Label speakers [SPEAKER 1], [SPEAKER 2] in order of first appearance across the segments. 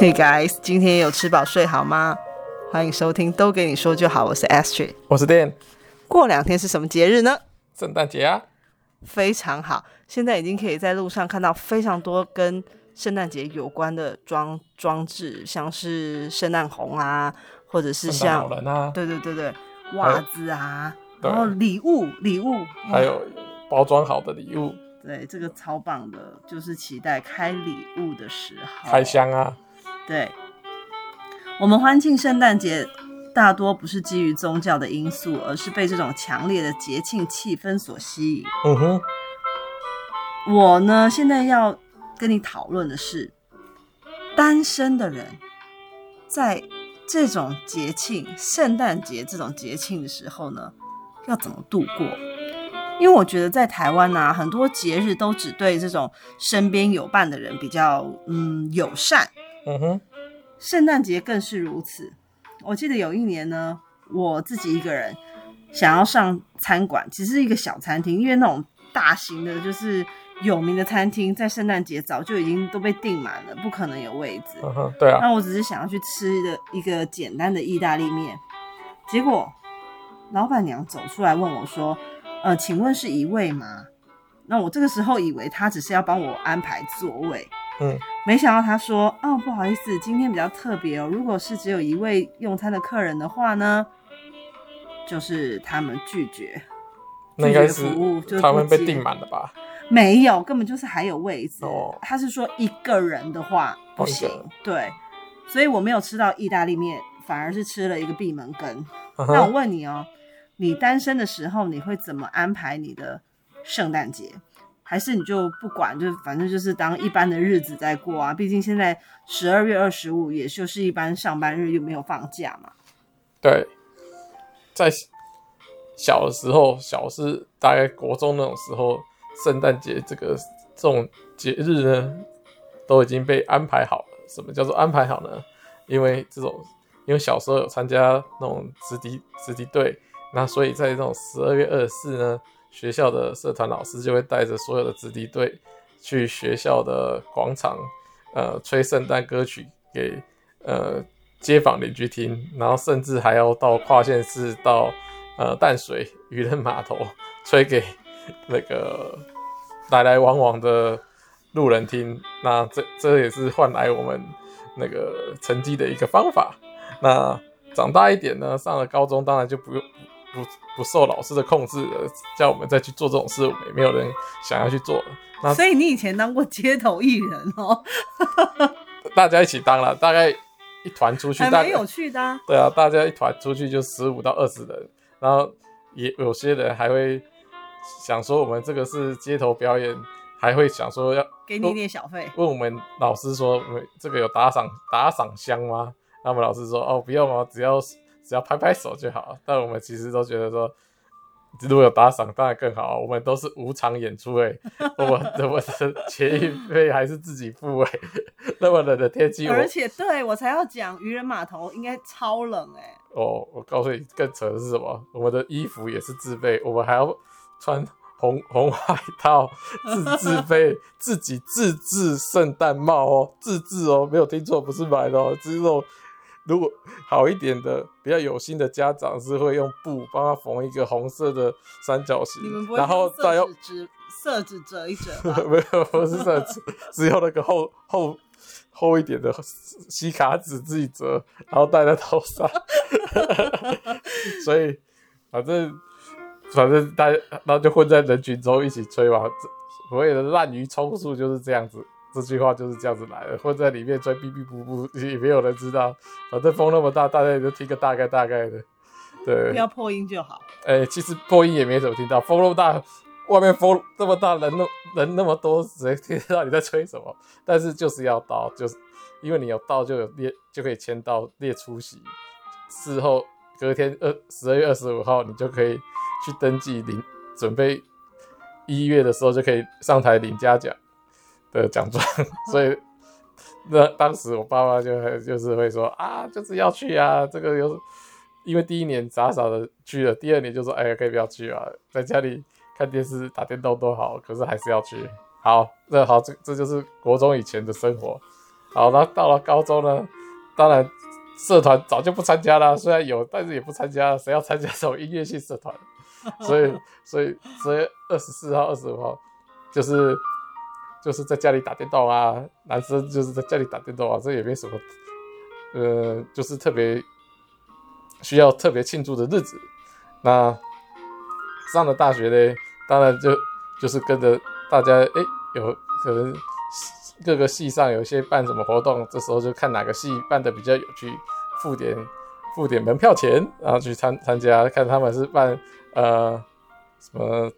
[SPEAKER 1] Hey guys，今天有吃饱睡好吗？欢迎收听都给你说就好，我是 Astrid，
[SPEAKER 2] 我是 Dan。
[SPEAKER 1] 过两天是什么节日呢？
[SPEAKER 2] 圣诞节啊，
[SPEAKER 1] 非常好。现在已经可以在路上看到非常多跟圣诞节有关的装装置，像是圣诞红啊，或者是像
[SPEAKER 2] 老人啊，
[SPEAKER 1] 对对对对，袜子啊，然后礼物礼物，
[SPEAKER 2] 还有包装好的礼物。
[SPEAKER 1] 对，这个超棒的，就是期待开礼物的时候，
[SPEAKER 2] 开箱啊。
[SPEAKER 1] 对，我们欢庆圣诞节，大多不是基于宗教的因素，而是被这种强烈的节庆气氛所吸引。
[SPEAKER 2] 嗯哼，
[SPEAKER 1] 我呢，现在要跟你讨论的是，单身的人在这种节庆，圣诞节这种节庆的时候呢，要怎么度过？因为我觉得在台湾啊，很多节日都只对这种身边有伴的人比较嗯友善。
[SPEAKER 2] 嗯哼，
[SPEAKER 1] 圣诞节更是如此。我记得有一年呢，我自己一个人想要上餐馆，其实是一个小餐厅，因为那种大型的，就是有名的餐厅，在圣诞节早就已经都被订满了，不可能有位置。
[SPEAKER 2] 嗯哼，对啊。
[SPEAKER 1] 那我只是想要去吃的一个简单的意大利面，结果老板娘走出来问我说：“呃，请问是一位吗？”那我这个时候以为他只是要帮我安排座位。
[SPEAKER 2] 嗯，
[SPEAKER 1] 没想到他说，哦，不好意思，今天比较特别哦。如果是只有一位用餐的客人的话呢，就是他们拒绝，
[SPEAKER 2] 那应该是
[SPEAKER 1] 拒绝服务，就是
[SPEAKER 2] 他们被订满了吧？
[SPEAKER 1] 没有，根本就是还有位置。
[SPEAKER 2] 哦，
[SPEAKER 1] 他是说一个人的话不行，对，所以我没有吃到意大利面，反而是吃了一个闭门羹。Uh. 那我问你哦，你单身的时候，你会怎么安排你的圣诞节？还是你就不管，就反正就是当一般的日子在过啊。毕竟现在十二月二十五，也就是一般上班日，又没有放假嘛。
[SPEAKER 2] 对，在小的时候，小是大概国中那种时候，圣诞节这个这种节日呢，都已经被安排好了。什么叫做安排好呢？因为这种，因为小时候有参加那种直笛直笛队，那所以在这种十二月二十四呢。学校的社团老师就会带着所有的子弟队去学校的广场，呃，吹圣诞歌曲给呃街坊邻居听，然后甚至还要到跨县市到呃淡水渔人码头吹给那个来来往往的路人听。那这这也是换来我们那个成绩的一个方法。那长大一点呢，上了高中当然就不用。不不受老师的控制的，叫我们再去做这种事，我们也没有人想要去做。那
[SPEAKER 1] 所以你以前当过街头艺人哦？
[SPEAKER 2] 大家一起当了，大概一团出去，还蛮
[SPEAKER 1] 有趣的啊。
[SPEAKER 2] 对啊，大家一团出去就十五到二十人，然后也有些人还会想说我们这个是街头表演，还会想说要
[SPEAKER 1] 给你一点小费。
[SPEAKER 2] 问我们老师说，我们这个有打赏打赏箱吗？那我们老师说哦，不用哦，只要。只要拍拍手就好，但我们其实都觉得说，如果有打赏当然更好。我们都是无偿演出诶，我们我们的前一费还是自己付诶。那么冷的天气，
[SPEAKER 1] 而且对我才要讲渔人码头应该超冷诶。
[SPEAKER 2] 哦，我告诉你更扯的是什么？我们的衣服也是自备，我们还要穿红红外套，自自备，自己自制圣诞帽哦，自制哦，没有听错，不是买的哦，只是这种。如果好一点的，比较有心的家长是会用布帮他缝一个红色的三角形，然后再用
[SPEAKER 1] 色纸折一折。
[SPEAKER 2] 没有，不是色纸，只有那个厚厚厚一点的吸卡纸自己折，然后戴在头上。所以反正反正大家然后就混在人群中一起吹嘛，所谓的滥竽充数就是这样子。这句话就是这样子来的，或在里面吹哔哔噗噗，也没有人知道。反正风那么大，大家也就听个大概大概的。对，
[SPEAKER 1] 不要破音就好。
[SPEAKER 2] 哎、欸，其实破音也没怎么听到。风那么大，外面风那么大，人那人那么多，谁听得到你在吹什么？但是就是要到，就是因为你有到，就有列，就可以签到列出席。事后隔天二十二月二十五号，你就可以去登记领，准备一月的时候就可以上台领嘉奖。的奖状，所以那当时我爸妈就就是会说啊，就是要去啊，这个有，因为第一年傻傻的去了，第二年就说哎呀，可以不要去啊，在家里看电视打电动都好，可是还是要去。好，那好，这这就是国中以前的生活。好，然后到了高中呢，当然社团早就不参加了，虽然有，但是也不参加。谁要参加这种音乐系社团？所以，所以，所以二十四号、二十五号就是就是在家里打电动啊，男生就是在家里打电动啊，这也没什么，呃，就是特别需要特别庆祝的日子。那上了大学呢，当然就就是跟着大家，哎，有可能各个系上有一些办什么活动，这时候就看哪个系办的比较有趣，付点付点门票钱，然后去参参加，看他们是办。呃，什么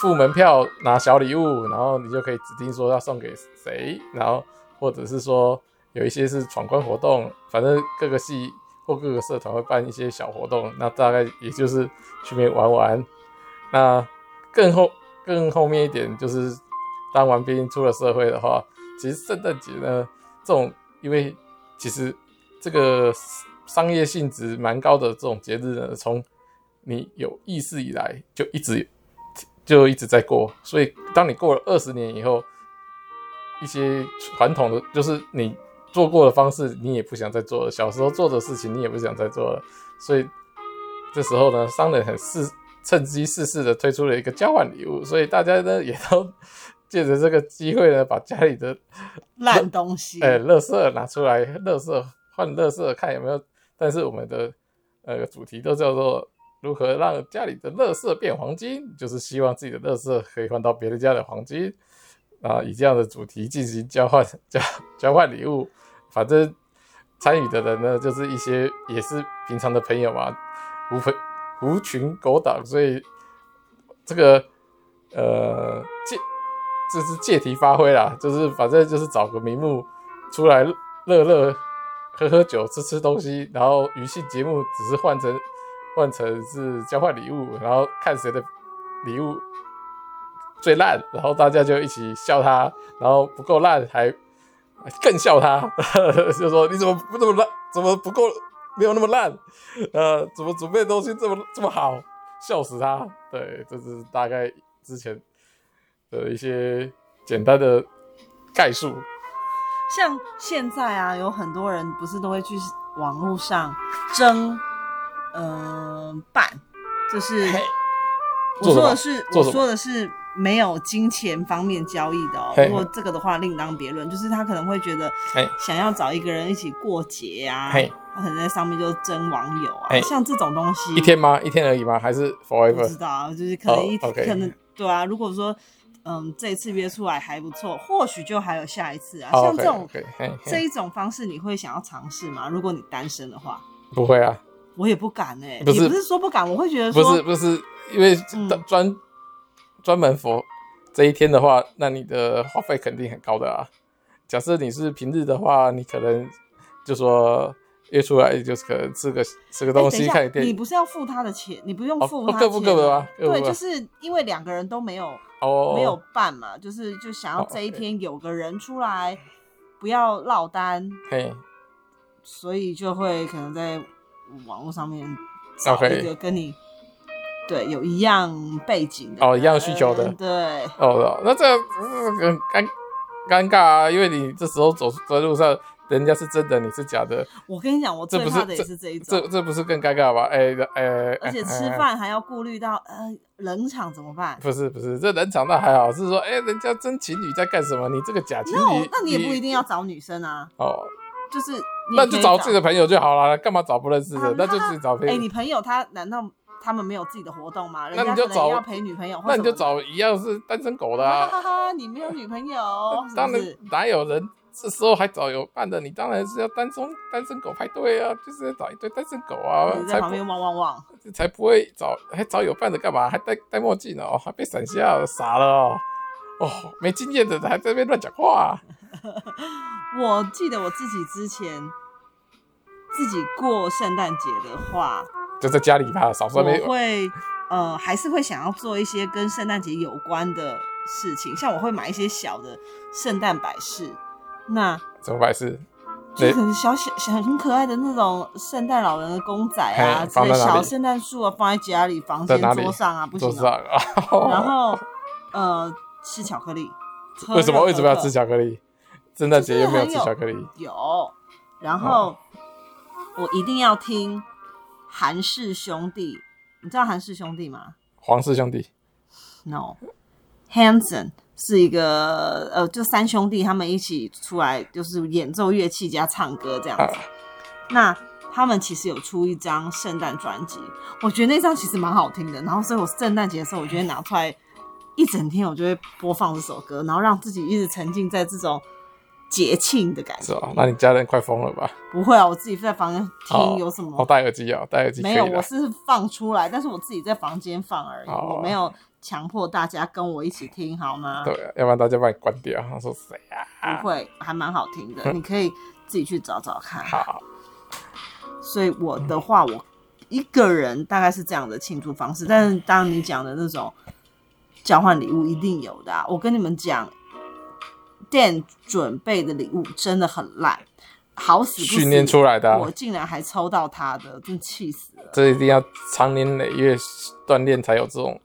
[SPEAKER 2] 付门票拿小礼物，然后你就可以指定说要送给谁，然后或者是说有一些是闯关活动，反正各个系或各个社团会办一些小活动，那大概也就是去那边玩玩。那更后更后面一点就是当完兵出了社会的话，其实圣诞节呢这种，因为其实这个商业性质蛮高的这种节日呢，从你有意识以来，就一直就一直在过，所以当你过了二十年以后，一些传统的就是你做过的方式，你也不想再做了。小时候做的事情，你也不想再做了。所以这时候呢，商人很适趁机试试的推出了一个交换礼物，所以大家呢也都借着这个机会呢，把家里的
[SPEAKER 1] 烂东西，
[SPEAKER 2] 哎，垃圾拿出来，垃圾换垃圾，看有没有。但是我们的呃主题都叫做。如何让家里的垃圾变黄金？就是希望自己的垃圾可以换到别人家的黄金啊！以这样的主题进行交换 交交换礼物，反正参与的人呢，就是一些也是平常的朋友嘛，狐朋狐群狗党，所以这个呃借这是借题发挥啦，就是反正就是找个名目出来乐乐喝喝酒吃吃东西，然后余兴节目只是换成。换成是交换礼物，然后看谁的礼物最烂，然后大家就一起笑他，然后不够烂还更笑他，就说你怎么不这么烂，怎么不够没有那么烂，呃，怎么准备的东西这么这么好，笑死他。对，这是大概之前的一些简单的概述。
[SPEAKER 1] 像现在啊，有很多人不是都会去网络上争。嗯、呃，办就是我说的是我说的是没有金钱方面交易的哦。如果这个的话另当别论，就是他可能会觉得想要找一个人一起过节啊，他可能在上面就争网友啊，像这种东西，
[SPEAKER 2] 一天吗？一天而已吗？还是 forever？
[SPEAKER 1] 不知道，就是可能一、oh. 可能对啊。如果说嗯这一次约出来还不错，或许就还有下一次啊。像
[SPEAKER 2] 这种.
[SPEAKER 1] 这一种方式，你会想要尝试吗？如果你单身的话，
[SPEAKER 2] 不会啊。
[SPEAKER 1] 我也不敢哎、欸，
[SPEAKER 2] 不是，
[SPEAKER 1] 也不是说不敢，我会觉得说
[SPEAKER 2] 不是不是，因为专专、嗯、门 for 这一天的话，那你的花费肯定很高的啊。假设你是平日的话，你可能就说约出来就是可能吃个吃个东西，欸、看一电影。
[SPEAKER 1] 你不是要付他的钱，你不用付他钱，
[SPEAKER 2] 各的吗？
[SPEAKER 1] 对，就是因为两个人都没有哦没有办嘛，就是就想要这一天有个人出来，不要落单，嘿，所以就会可能在。网络上面找一个跟你.对有一样背景的
[SPEAKER 2] 哦，一样需求的
[SPEAKER 1] 对
[SPEAKER 2] 哦，那这样很尴尴尬啊，因为你这时候走在路上，人家是真的，你是假的。
[SPEAKER 1] 我跟你讲，我最怕的也是这一种，
[SPEAKER 2] 这这，这不是更尴尬吗？哎、欸、哎，欸、
[SPEAKER 1] 而且吃饭还要顾虑到呃冷场怎么办？
[SPEAKER 2] 不是不是，这冷场倒还好，是说哎、欸，人家真情侣在干什么？你这个假情
[SPEAKER 1] 侣那你也不一定要找女生啊。哦，就是。
[SPEAKER 2] 那就找自己的朋友就好了，干嘛找不认识的？啊、那，就自己找朋友。哎、
[SPEAKER 1] 欸，你朋友他难道他们没有自己的活动吗？那你就找要陪女朋友，
[SPEAKER 2] 那你就找一样是单身狗的啊！
[SPEAKER 1] 哈哈哈，你没有女朋友，
[SPEAKER 2] 当然哪有人这时候还找有伴的？你当然是要单身单身狗派对啊，就是要找一堆单身狗啊，
[SPEAKER 1] 在旁边汪汪汪，
[SPEAKER 2] 才不会找还找有伴的干嘛？还戴戴墨镜呢？哦，还被闪瞎了，傻了哦！哦，没经验的还在那边乱讲话。
[SPEAKER 1] 我记得我自己之前。自己过圣诞节的话，
[SPEAKER 2] 就在家里吧，少说没。
[SPEAKER 1] 我会呃，还是会想要做一些跟圣诞节有关的事情，像我会买一些小的圣诞摆饰。那
[SPEAKER 2] 怎么摆饰？
[SPEAKER 1] 就可能小小小很可爱的那种圣诞老人的公仔啊，小圣诞树啊，放在家里房间桌上啊，不行啊。然后呃，吃巧克力。
[SPEAKER 2] 为什么为什么要吃巧克力？圣诞节又没有吃巧克力？
[SPEAKER 1] 有，然后、哦、我一定要听韩氏兄弟，你知道韩氏兄弟吗？
[SPEAKER 2] 黄氏兄弟
[SPEAKER 1] ？No，Hanson 是一个呃，就三兄弟他们一起出来，就是演奏乐器加唱歌这样子。啊、那他们其实有出一张圣诞专辑，我觉得那张其实蛮好听的。然后，所以我圣诞节的时候，我觉得拿出来。一整天我就会播放这首歌，然后让自己一直沉浸在这种节庆的感
[SPEAKER 2] 觉。那你家人快疯了吧？
[SPEAKER 1] 不会啊，我自己在房间听有什么？
[SPEAKER 2] 我戴耳机啊，戴耳机。
[SPEAKER 1] 没有，我是放出来，但是我自己在房间放而已，我没有强迫大家跟我一起听，好吗？
[SPEAKER 2] 对啊，要不然大家把你关掉。他 说谁啊？
[SPEAKER 1] 不会，还蛮好听的，你可以自己去找找看。好。所以我的话，我一个人大概是这样的庆祝方式，但是当你讲的那种。交换礼物一定有的啊，我跟你们讲，Dan 准备的礼物真的很烂，好死
[SPEAKER 2] 训练出来的，
[SPEAKER 1] 我竟然还抽到他的，真气死了。
[SPEAKER 2] 这一定要长年累月锻炼才有这种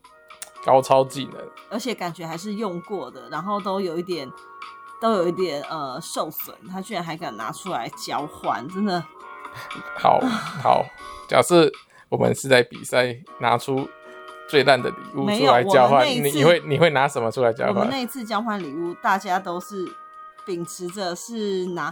[SPEAKER 2] 高超技能，
[SPEAKER 1] 而且感觉还是用过的，然后都有一点都有一点呃受损，他居然还敢拿出来交换，真的。
[SPEAKER 2] 好好，假设我们是在比赛拿出。最烂的礼物出来交换，你你会你会拿什么出来交换？
[SPEAKER 1] 我们那一次交换礼物，大家都是秉持着是拿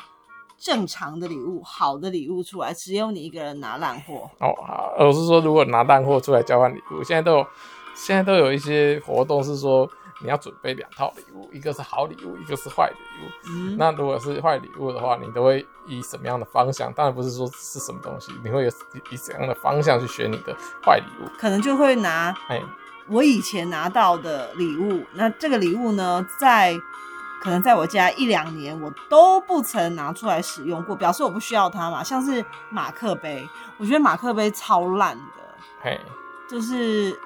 [SPEAKER 1] 正常的礼物、好的礼物出来，只有你一个人拿烂货。
[SPEAKER 2] 哦，好，我是说，如果拿烂货出来交换礼物，现在都有现在都有一些活动是说。你要准备两套礼物，一个是好礼物，一个是坏礼物。嗯，那如果是坏礼物的话，你都会以什么样的方向？当然不是说是什么东西，你会有以怎样的方向去选你的坏礼物？
[SPEAKER 1] 可能就会拿，哎，我以前拿到的礼物，那这个礼物呢，在可能在我家一两年，我都不曾拿出来使用过，表示我不需要它嘛。像是马克杯，我觉得马克杯超烂的，
[SPEAKER 2] 嘿，
[SPEAKER 1] 就是。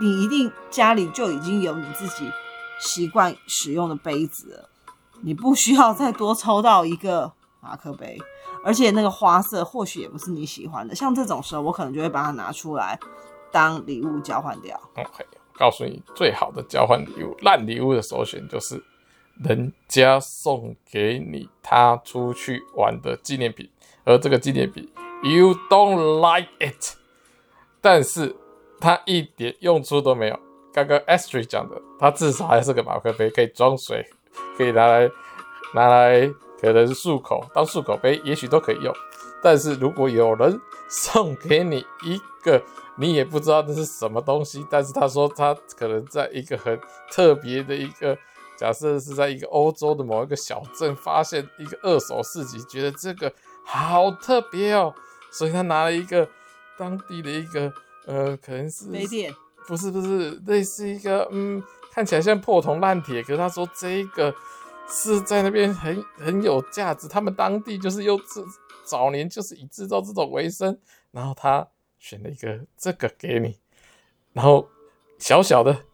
[SPEAKER 1] 你一定家里就已经有你自己习惯使用的杯子了，你不需要再多抽到一个马克杯，而且那个花色或许也不是你喜欢的。像这种时候，我可能就会把它拿出来当礼物交换掉。
[SPEAKER 2] OK，告诉你最好的交换礼物，烂礼物的首选就是人家送给你他出去玩的纪念品，而这个纪念品 you don't like it，但是。它一点用处都没有。刚刚 Astrid 讲的，它至少还是个马克杯，可以装水，可以拿来拿来，可能漱口当漱口杯，也许都可以用。但是如果有人送给你一个，你也不知道这是什么东西，但是他说他可能在一个很特别的一个，假设是在一个欧洲的某一个小镇发现一个二手市集，觉得这个好特别哦，所以他拿了一个当地的一个。呃，可能是
[SPEAKER 1] 没电，
[SPEAKER 2] 不是不是，类似一个嗯，看起来像破铜烂铁，可是他说这个是在那边很很有价值，他们当地就是用这早年就是以制造这种为生，然后他选了一个这个给你，然后小小的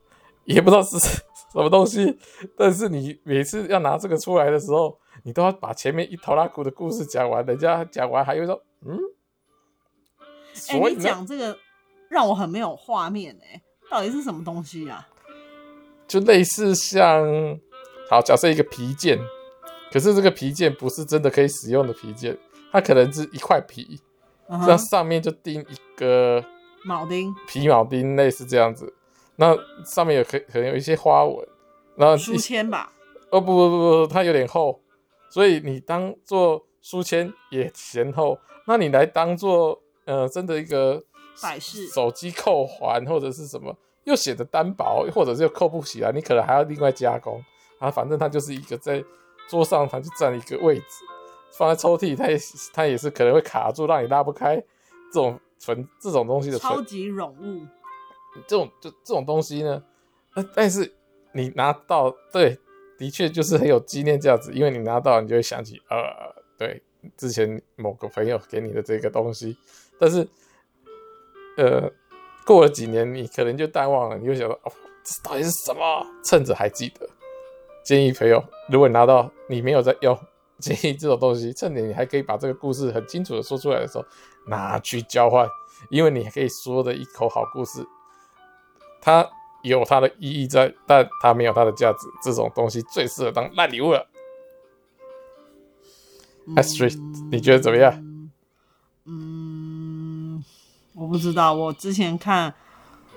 [SPEAKER 2] 也不知道是 什么东西，但是你每次要拿这个出来的时候，你都要把前面一头拉古的故事讲完，人家讲完还会说嗯，
[SPEAKER 1] 所以、欸、你讲这个。让我很没有画面哎，到底是什么东西啊？
[SPEAKER 2] 就类似像，好，假设一个皮件，可是这个皮件不是真的可以使用的皮件，它可能是一块皮，这样上面就钉一个
[SPEAKER 1] 铆钉，
[SPEAKER 2] 皮铆钉类似这样子，那上面有可可能有一些花纹，然后
[SPEAKER 1] 书签吧？
[SPEAKER 2] 哦不不不不，它有点厚，所以你当做书签也嫌厚，那你来当做呃真的一个。
[SPEAKER 1] 摆饰
[SPEAKER 2] 手机扣环或者是什么，又显得单薄，或者是又扣不起来，你可能还要另外加工啊。反正它就是一个在桌上，它就占一个位置，放在抽屉，它也它也是可能会卡住，让你拉不开。这种存这种东西的
[SPEAKER 1] 超级冗物，
[SPEAKER 2] 这种就这种东西呢，但是你拿到，对，的确就是很有纪念价值，因为你拿到，你就会想起，呃，对，之前某个朋友给你的这个东西，但是。呃，过了几年，你可能就淡忘了，你就想说，哦，这到底是什么？趁着还记得，建议朋友，如果你拿到你没有在用，建议这种东西，趁着你还可以把这个故事很清楚的说出来的时候，拿去交换，因为你还可以说的一口好故事，它有它的意义在，但它没有它的价值。这种东西最适合当烂礼物了。？Astrid，你觉得怎么样？
[SPEAKER 1] 嗯，我不知道。我之前看，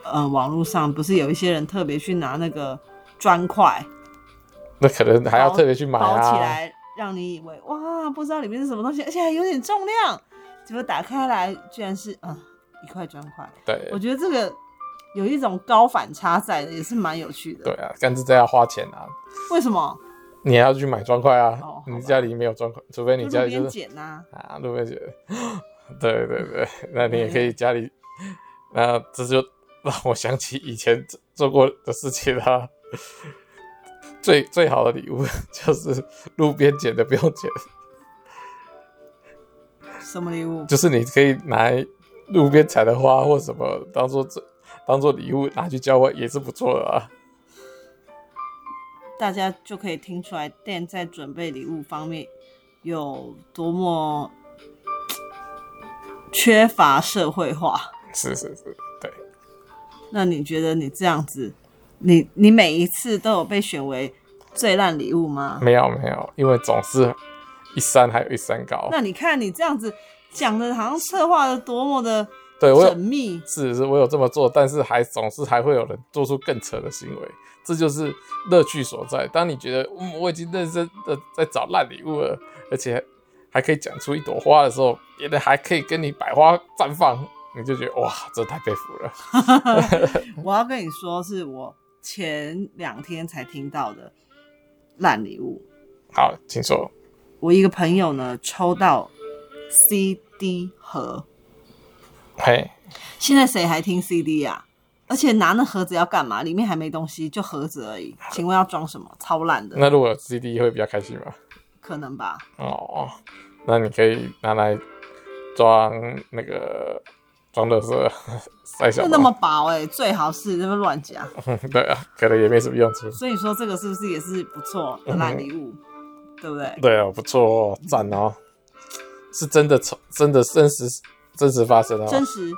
[SPEAKER 1] 呃，网络上不是有一些人特别去拿那个砖块，
[SPEAKER 2] 那可能还要特别去买啊，
[SPEAKER 1] 包起来，让你以为哇，不知道里面是什么东西，而且还有点重量。结果打开来，居然是啊、呃、一块砖块。
[SPEAKER 2] 对，
[SPEAKER 1] 我觉得这个有一种高反差在的，也是蛮有趣的。
[SPEAKER 2] 对啊，但是这要花钱啊。
[SPEAKER 1] 为什么？
[SPEAKER 2] 你还要去买砖块啊？
[SPEAKER 1] 哦、
[SPEAKER 2] 你家里没有砖块，除非你家里就是
[SPEAKER 1] 捡啊。
[SPEAKER 2] 啊，路边捡。对 对对，那你也可以家里。那这就让我想起以前做过的事情啊。最最好的礼物 就是路边捡的，不用钱。
[SPEAKER 1] 什么礼物？
[SPEAKER 2] 就是你可以拿路边采的花或什么当做这当做礼物拿去交换，也是不错的啊。
[SPEAKER 1] 大家就可以听出来，Dan 在准备礼物方面有多么缺乏社会化。
[SPEAKER 2] 是是是，对。
[SPEAKER 1] 那你觉得你这样子，你你每一次都有被选为最烂礼物吗？
[SPEAKER 2] 没有没有，因为总是。一山还有一山高。
[SPEAKER 1] 那你看你这样子讲的，好像策划的多么的
[SPEAKER 2] 对我
[SPEAKER 1] 缜密。
[SPEAKER 2] 是是，我有这么做，但是还总是还会有人做出更扯的行为，这就是乐趣所在。当你觉得嗯，我已经认真的在找烂礼物了，而且还可以讲出一朵花的时候，别人还可以跟你百花绽放，你就觉得哇，这太佩服了。
[SPEAKER 1] 我要跟你说，是我前两天才听到的烂礼物。
[SPEAKER 2] 好，请说。
[SPEAKER 1] 我一个朋友呢，抽到 CD 盒，
[SPEAKER 2] 嘿，
[SPEAKER 1] 现在谁还听 CD 啊？而且拿那盒子要干嘛？里面还没东西，就盒子而已。请问要装什么？超烂的。
[SPEAKER 2] 那如果有 CD 会比较开心吗？
[SPEAKER 1] 可能吧。
[SPEAKER 2] 哦，那你可以拿来装那个装的是 塞小。
[SPEAKER 1] 那么薄哎、欸，最好是那么乱讲。
[SPEAKER 2] 对啊，可能也没什么用处。
[SPEAKER 1] 所以说这个是不是也是不错的烂礼物？嗯对不对？
[SPEAKER 2] 对啊，不错哦，赞哦，是真的，真的真实真实发生哦，
[SPEAKER 1] 真实，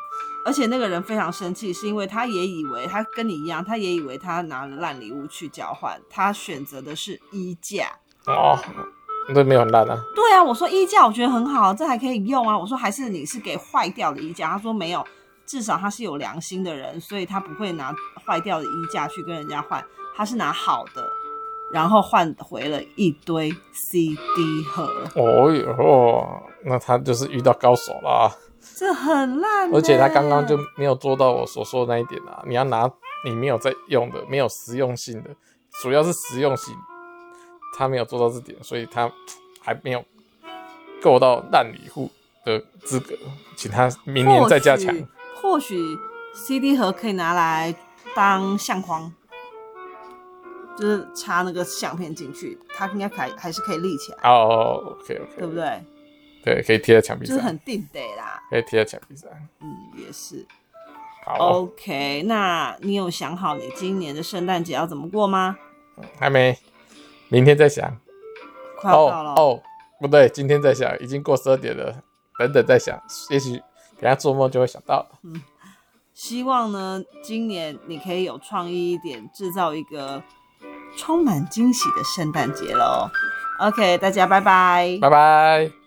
[SPEAKER 1] 而且那个人非常生气，是因为他也以为他跟你一样，他也以为他拿了烂礼物去交换，他选择的是衣架
[SPEAKER 2] 哦，这没有很烂啊。
[SPEAKER 1] 对啊，我说衣架我觉得很好，这还可以用啊。我说还是你是给坏掉的衣架，他说没有，至少他是有良心的人，所以他不会拿坏掉的衣架去跟人家换，他是拿好的。然后换回了一堆 CD 盒。哦
[SPEAKER 2] 哟，那他就是遇到高手啦。
[SPEAKER 1] 这很烂。
[SPEAKER 2] 而且他刚刚就没有做到我所说的那一点啊！你要拿你没有在用的、没有实用性的，主要是实用性，他没有做到这点，所以他还没有够到烂礼物的资格，请他明年再加强。
[SPEAKER 1] 或许 CD 盒可以拿来当相框。就是插那个相片进去，它应该还还是可以立起来。
[SPEAKER 2] 哦、oh,，OK OK，
[SPEAKER 1] 对不对？
[SPEAKER 2] 对，可以贴在墙壁上。
[SPEAKER 1] 就是很定得啦。
[SPEAKER 2] 可以贴在墙壁上。
[SPEAKER 1] 嗯，也是。
[SPEAKER 2] 好。
[SPEAKER 1] OK，那你有想好你今年的圣诞节要怎么过吗？
[SPEAKER 2] 还没，明天再想。
[SPEAKER 1] 快要到了。哦、
[SPEAKER 2] oh, oh,，不对，今天再想，已经过十二点了。等等再想，也许等下做梦就会想到。
[SPEAKER 1] 嗯。希望呢，今年你可以有创意一点，制造一个。充满惊喜的圣诞节喽！OK，大家拜拜，
[SPEAKER 2] 拜拜。